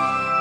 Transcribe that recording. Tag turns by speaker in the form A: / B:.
A: Bye.